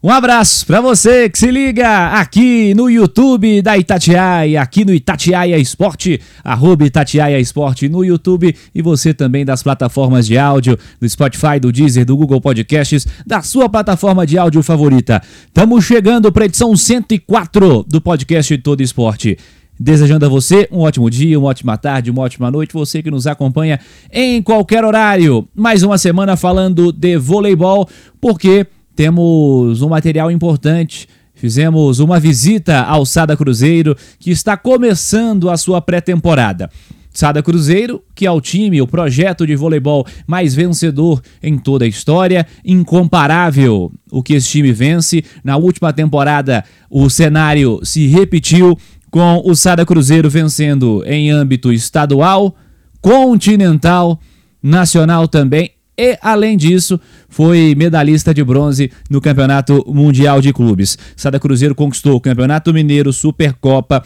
Um abraço para você que se liga aqui no YouTube da Itatiaia, aqui no Itatiaia Esporte, arroba Itatiaia Esporte no YouTube e você também das plataformas de áudio, do Spotify, do Deezer, do Google Podcasts, da sua plataforma de áudio favorita. Estamos chegando para edição 104 do podcast Todo Esporte. Desejando a você um ótimo dia, uma ótima tarde, uma ótima noite, você que nos acompanha em qualquer horário. Mais uma semana falando de voleibol, porque temos um material importante. Fizemos uma visita ao Sada Cruzeiro, que está começando a sua pré-temporada. Sada Cruzeiro, que é o time, o projeto de voleibol mais vencedor em toda a história, incomparável o que esse time vence. Na última temporada, o cenário se repetiu com o Sada Cruzeiro vencendo em âmbito estadual, continental, nacional também e, além disso, foi medalhista de bronze no Campeonato Mundial de Clubes. Sada Cruzeiro conquistou o Campeonato Mineiro, Supercopa,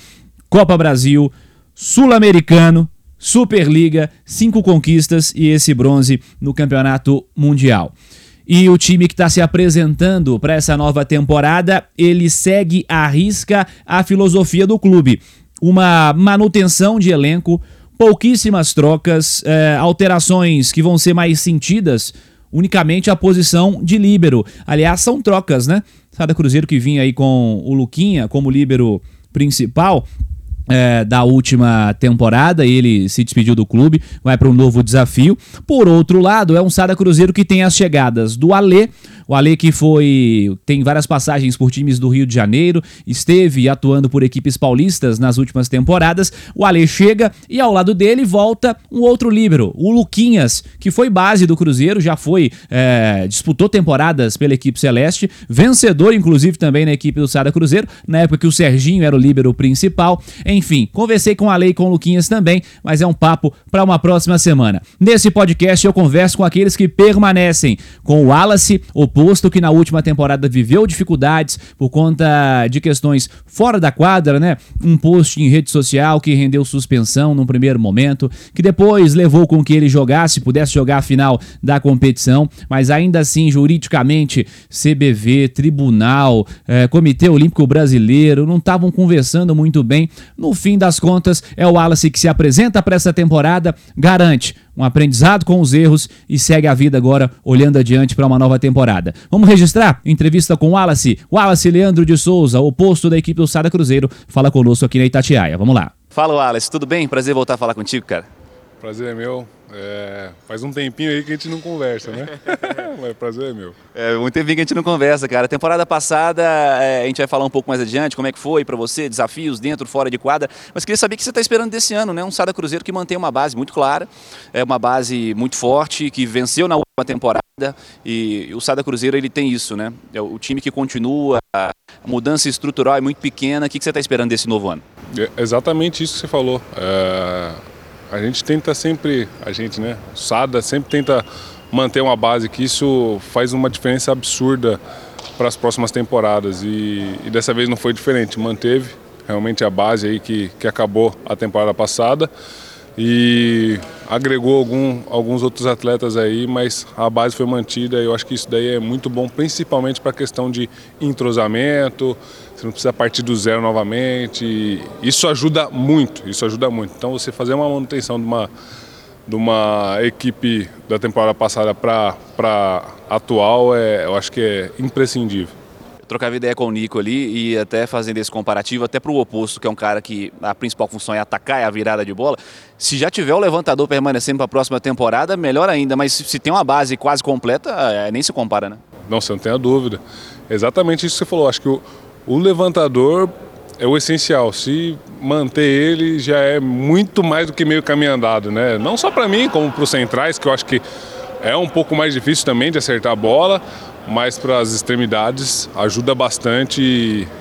Copa Brasil, Sul-Americano, Superliga, cinco conquistas e esse bronze no Campeonato Mundial. E o time que está se apresentando para essa nova temporada, ele segue à risca a filosofia do clube. Uma manutenção de elenco, pouquíssimas trocas, é, alterações que vão ser mais sentidas unicamente a posição de líbero. Aliás, são trocas, né? Sada Cruzeiro que vinha aí com o Luquinha como líbero principal. É, da última temporada, ele se despediu do clube, vai para um novo desafio. Por outro lado, é um Sada Cruzeiro que tem as chegadas do Alê, o Ale que foi tem várias passagens por times do Rio de Janeiro, esteve atuando por equipes paulistas nas últimas temporadas. O Ale chega e ao lado dele volta um outro líbero, o Luquinhas, que foi base do Cruzeiro, já foi é, disputou temporadas pela equipe celeste, vencedor inclusive também na equipe do Sada Cruzeiro, na época que o Serginho era o líbero principal. Enfim, conversei com o Ale e com o Luquinhas também, mas é um papo para uma próxima semana. Nesse podcast eu converso com aqueles que permanecem, com o Wallace, o posto que na última temporada viveu dificuldades por conta de questões fora da quadra, né? Um post em rede social que rendeu suspensão num primeiro momento, que depois levou com que ele jogasse, pudesse jogar a final da competição, mas ainda assim, juridicamente, CBV, Tribunal, eh, Comitê Olímpico Brasileiro não estavam conversando muito bem. No fim das contas, é o Wallace que se apresenta para essa temporada, garante um aprendizado com os erros e segue a vida agora olhando adiante para uma nova temporada. Vamos registrar entrevista com Wallace. Wallace Leandro de Souza, oposto da equipe do Sada Cruzeiro, fala conosco aqui na Itatiaia. Vamos lá. Fala Wallace, tudo bem? Prazer voltar a falar contigo, cara. Prazer é meu. É, faz um tempinho aí que a gente não conversa, né? Mas prazer é meu. É, muito tempinho que a gente não conversa, cara. Temporada passada, é, a gente vai falar um pouco mais adiante, como é que foi para você, desafios dentro, fora de quadra. Mas queria saber o que você está esperando desse ano, né? Um Sada Cruzeiro que mantém uma base muito clara, é uma base muito forte, que venceu na última temporada. E, o Sada Cruzeiro ele tem isso, né? É o time que continua, a mudança estrutural é muito pequena. O que você está esperando desse novo ano? É exatamente isso que você falou. É a gente tenta sempre, a gente, né, SADA sempre tenta manter uma base que isso faz uma diferença absurda para as próximas temporadas. E, e, dessa vez não foi diferente, manteve realmente a base aí que, que acabou a temporada passada. E agregou algum, alguns outros atletas aí, mas a base foi mantida e eu acho que isso daí é muito bom, principalmente para a questão de entrosamento, você não precisa partir do zero novamente. Isso ajuda muito, isso ajuda muito. Então você fazer uma manutenção de uma, de uma equipe da temporada passada para atual, é, eu acho que é imprescindível trocava ideia com o Nico ali e até fazendo esse comparativo, até para o oposto, que é um cara que a principal função é atacar, é a virada de bola. Se já tiver o levantador permanecendo para a próxima temporada, melhor ainda, mas se tem uma base quase completa, é, nem se compara, né? Não, você não tem a dúvida. Exatamente isso que você falou. Acho que o, o levantador é o essencial. Se manter ele já é muito mais do que meio caminho andado, né? Não só para mim, como para os centrais, que eu acho que é um pouco mais difícil também de acertar a bola, mas para as extremidades ajuda bastante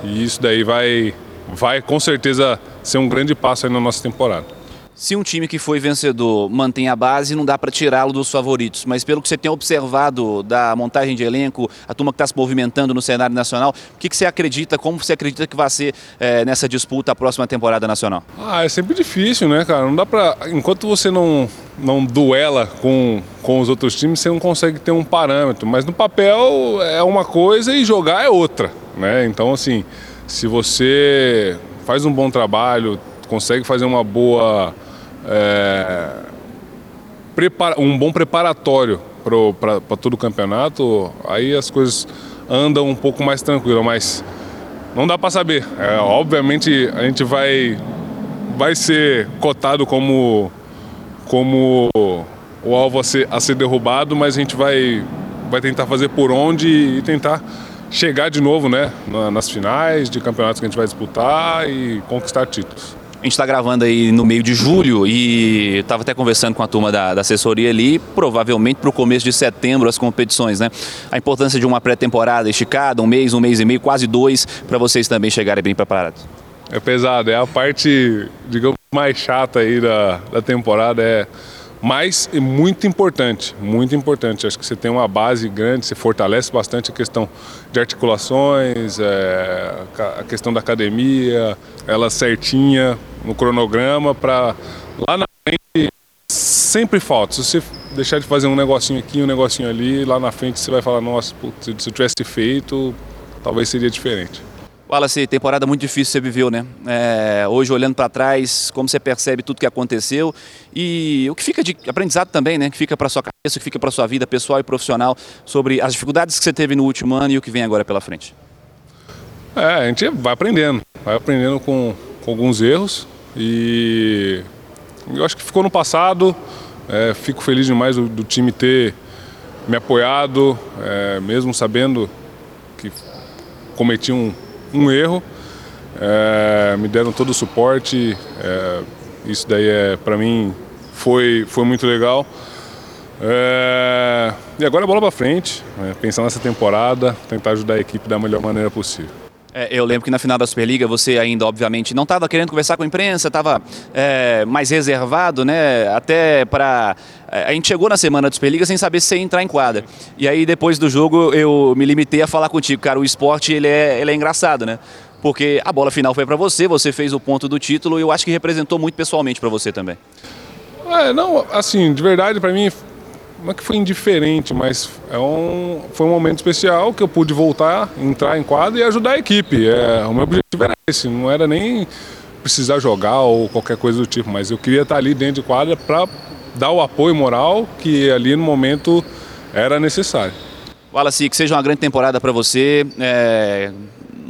e, isso daí vai, vai com certeza ser um grande passo aí na nossa temporada. Se um time que foi vencedor mantém a base, não dá para tirá-lo dos favoritos. Mas pelo que você tem observado da montagem de elenco, a turma que está se movimentando no cenário nacional, o que, que, você acredita, como você acredita que vai ser é, nessa disputa a próxima temporada nacional? Ah, é sempre difícil, né, cara? Não dá para, enquanto você não não duela com, com os outros times, você não consegue ter um parâmetro. Mas no papel é uma coisa e jogar é outra, né? Então assim, se você faz um bom trabalho, consegue fazer uma boa é, um bom preparatório para todo o campeonato, aí as coisas andam um pouco mais tranquilo, mas não dá para saber. É, obviamente a gente vai, vai ser cotado como, como o alvo a ser, a ser derrubado, mas a gente vai, vai tentar fazer por onde e tentar chegar de novo né, nas finais de campeonatos que a gente vai disputar e conquistar títulos. A gente está gravando aí no meio de julho e estava até conversando com a turma da, da assessoria ali, provavelmente para o começo de setembro as competições, né? A importância de uma pré-temporada esticada, um mês, um mês e meio, quase dois, para vocês também chegarem bem preparados. É pesado, é a parte, digamos, mais chata aí da, da temporada, é mas é muito importante, muito importante. Acho que você tem uma base grande, você fortalece bastante a questão de articulações, é, a questão da academia, ela certinha no cronograma para lá na frente sempre falta. Se você deixar de fazer um negocinho aqui, um negocinho ali, lá na frente você vai falar, nossa, putz, se eu tivesse feito, talvez seria diferente. Wallace, temporada muito difícil você viveu, né? É, hoje, olhando para trás, como você percebe tudo que aconteceu e o que fica de aprendizado também, né? Que fica para sua cabeça, que fica para sua vida pessoal e profissional sobre as dificuldades que você teve no último ano e o que vem agora pela frente. É, a gente vai aprendendo, vai aprendendo com, com alguns erros e eu acho que ficou no passado. É, fico feliz demais do, do, time ter me apoiado, é, mesmo sabendo que cometi um um erro. É, me deram todo o suporte. É, isso daí é para mim foi, foi muito legal. É, e agora a bola para frente, né, pensar nessa temporada, tentar ajudar a equipe da melhor maneira possível. É, eu lembro que na final da Superliga você ainda, obviamente, não estava querendo conversar com a imprensa, estava é, mais reservado, né? Até para. É, a gente chegou na semana da Superliga sem saber se ia entrar em quadra. E aí, depois do jogo, eu me limitei a falar contigo. Cara, o esporte ele é, ele é engraçado, né? Porque a bola final foi para você, você fez o ponto do título e eu acho que representou muito pessoalmente para você também. É, não, assim, de verdade, para mim não é que foi indiferente, mas é um, foi um momento especial que eu pude voltar, entrar em quadra e ajudar a equipe. É, o meu objetivo era esse, não era nem precisar jogar ou qualquer coisa do tipo, mas eu queria estar ali dentro de quadra para dar o apoio moral que ali no momento era necessário. Wallace, que seja uma grande temporada para você. É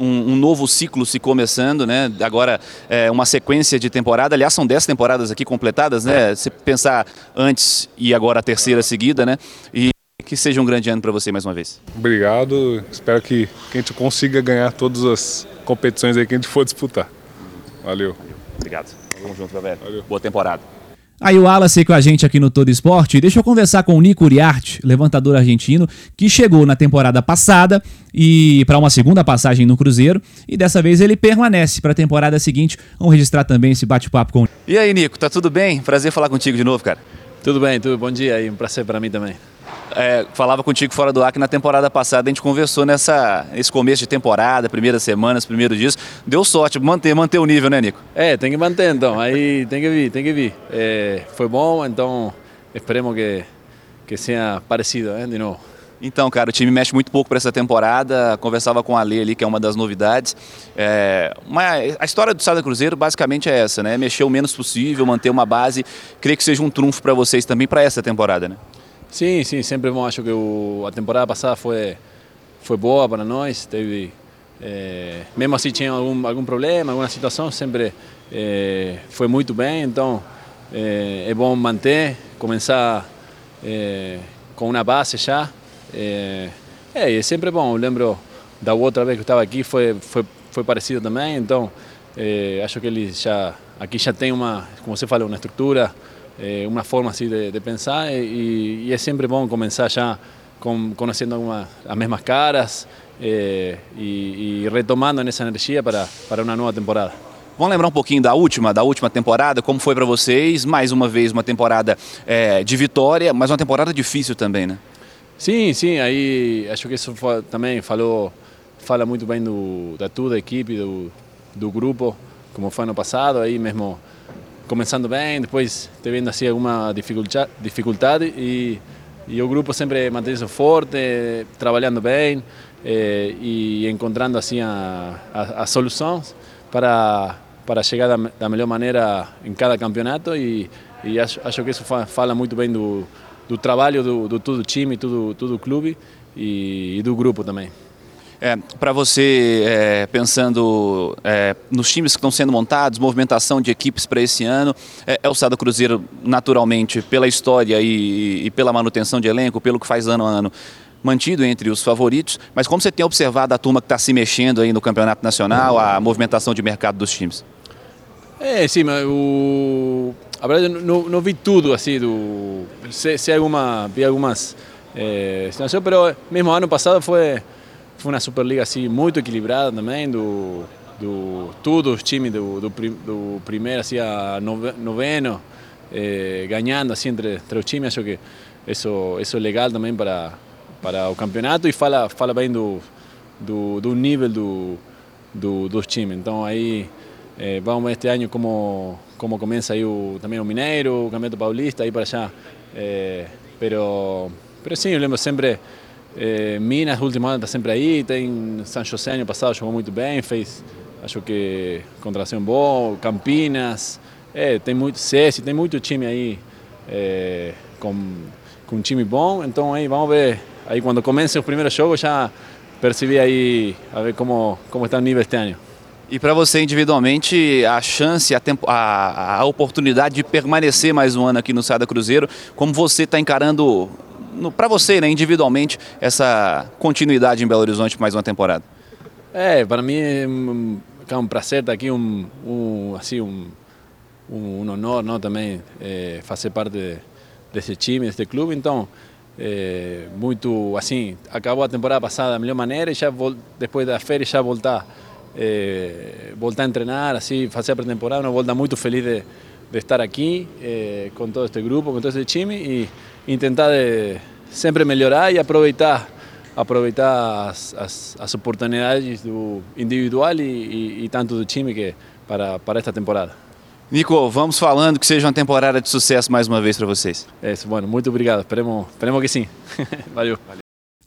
um, um, novo ciclo se começando, né? Agora é uma sequência de temporada. Aliás, são 10 temporadas aqui completadas, né? Se pensar antes e agora a terceira seguida, né? E que seja um grande ano para você mais uma vez. Obrigado. Espero que, que a gente consiga ganhar todas as competições aí que a gente for disputar. Valeu. Obrigado. Vamos junto, galera. Valeu. Boa temporada. Aí o Wallace com a gente aqui no Todo Esporte. Deixa eu conversar com o Nico Uriarte, levantador argentino, que chegou na temporada passada e para uma segunda passagem no Cruzeiro e dessa vez ele permanece para a temporada seguinte. Vamos registrar também esse bate-papo com. E aí, Nico, tá tudo bem? Prazer falar contigo de novo, cara. Tudo bem, tudo bom dia e um prazer para mim também é, falava contigo fora do ar que na temporada passada a gente conversou nessa, nesse começo de temporada, primeiras semanas, primeiros dias. Deu sorte, manter, manter o nível, né, Nico? É, tem que manter então. Aí tem que vir, tem que vir. É, foi bom, então esperemos que, que seja parecido né, de novo. Então, cara, o time mexe muito pouco para essa temporada. Conversava com a Lê ali, que é uma das novidades. É, uma, a história do Sada Cruzeiro basicamente é essa, né? Mexer o menos possível, manter uma base. Creio que seja um trunfo para vocês também para essa temporada, né? Sim, sim, sempre bom. Acho que o, a temporada passada foi, foi boa para nós. Teve, é, mesmo assim tinha algum, algum problema, alguma situação, sempre é, foi muito bem. Então é, é bom manter, começar com uma base já. É, é, sempre bom. Eu lembro da outra vez que eu estava aqui, foi, foi, foi parecido também. Então acho que ele já aqui já tem uma, como você falou, uma estrutura é, uma forma assim de, de pensar e, e, é sempre bom começar já com, conhecendo uma, as mesmas caras é, e, e, retomando essa energia para, para uma nova temporada. Vamos lembrar um pouquinho da última, da última temporada, como foi para vocês? Mais uma vez uma temporada é, de vitória, mas uma temporada difícil também, né? Sim, sim. Aí acho que isso foi, também falou, fala muito bem do, da toda a equipe, do, do grupo, como foi ano passado. Aí mesmo começando bem, depois tendo assim alguma dificuldade, e, e o grupo sempre mantém-se forte, trabalhando bem eh, e encontrando assim a, a, as soluções para para chegar da, da, melhor maneira em cada campeonato e, e acho, acho, que isso fala muito bem do, do trabalho do, do todo o time, todo, todo o clube e, e do grupo também. É, para você, é, pensando é, nos times que estão sendo montados, movimentação de equipes para esse ano, é, é, o Sada Cruzeiro, naturalmente, pela história e, e, pela manutenção de elenco, pelo que faz ano a ano, mantido entre os favoritos, mas como você tem observado a turma que está se mexendo aí no Campeonato Nacional, a movimentação de mercado dos times? É, sim, mas o... a verdade não, não vi tudo assim, do... sei, sei alguma, vi algumas é, situações, mas mesmo ano passado foi foi uma Superliga assim, muito equilibrada também, do, do, todos os times do, do, do primeiro assim, a noveno, eh, ganhando assim, entre, entre os times. Acho que isso, isso é legal também para, para o campeonato e fala, fala bem do, do, do nível do, do, dos times. Então aí eh, vamos ver este ano como, como começa aí o, também o Mineiro, o Campeonato Paulista, aí para allá. Eh, pero, pero sim, eu lembro sempre é, Minas, último ano, está sempre aí. Tem São José, ano passado, jogou muito bem, fez, acho que, contração bom. Campinas, é, tem muito SESI, tem muito time aí é, com, com um time bom. Então, aí vamos ver. Aí, quando comece os primeiros jogos, já percebi aí a ver como, como está o nível este ano. E para você individualmente, a chance, a, tempo, a, a, oportunidade de permanecer mais um ano aqui no Sada Cruzeiro, como você está encarando para você, né, individualmente, essa continuidade em Belo Horizonte mais uma temporada? É, para mim é um, é um prazer estar aqui, um, um assim, um, um, honor não, também é, fazer parte desse time, desse clube. Então, é, muito assim, acabou a temporada passada da melhor maneira e já depois da férias já voltar, é, voltar a treinar, assim, fazer a pré-temporada, uma volta muito feliz de, de estar aqui é, com todo este grupo, com todo este time e tentar de sempre melhorar e aproveitar aproveitar as, as, as oportunidades do individual e, e, e, tanto do time que para, para esta temporada. Nico, vamos falando que seja uma temporada de sucesso mais uma vez para vocês. É, bueno, muito obrigado. Esperemos, esperemos que sim. Valeu.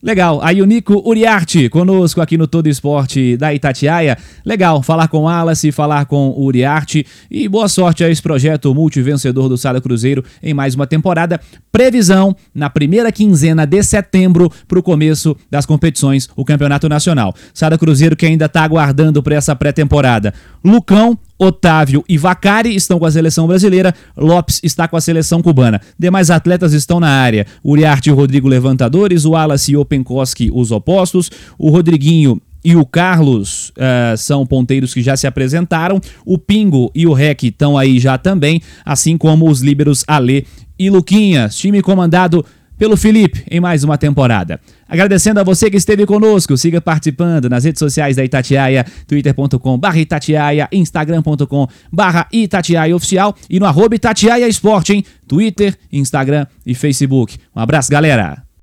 Legal, aí o Nico Uriarte conosco aqui no Todo Esporte da Itatiaia. Legal falar com Alas, falar com Uriarte e boa sorte a esse projeto multivencedor do Sada Cruzeiro em mais uma temporada. Previsão na primeira quinzena de setembro para o começo das competições, o Campeonato Nacional. Sada Cruzeiro que ainda está aguardando para essa pré-temporada. Lucão, Otávio e Vacari estão com a seleção brasileira, Lopes está com a seleção cubana. Demais atletas estão na área. Uriarte e Rodrigo levantadores, o Wallace e o Penkoski os opostos, o Rodriguinho e o Carlos uh, são ponteiros que já se apresentaram. O Pingo e o Rec estão aí já também, assim como os líberos Ale e Luquinhas. Time comandado pelo Felipe em mais uma temporada. Agradecendo a você que esteve conosco, siga participando nas redes sociais da Itatiaia, twitter.com barra Itatiaia, instagram.com barra Itatiaia Oficial e no arroba Itatiaia Esporte, hein? Twitter, Instagram e Facebook. Um abraço, galera!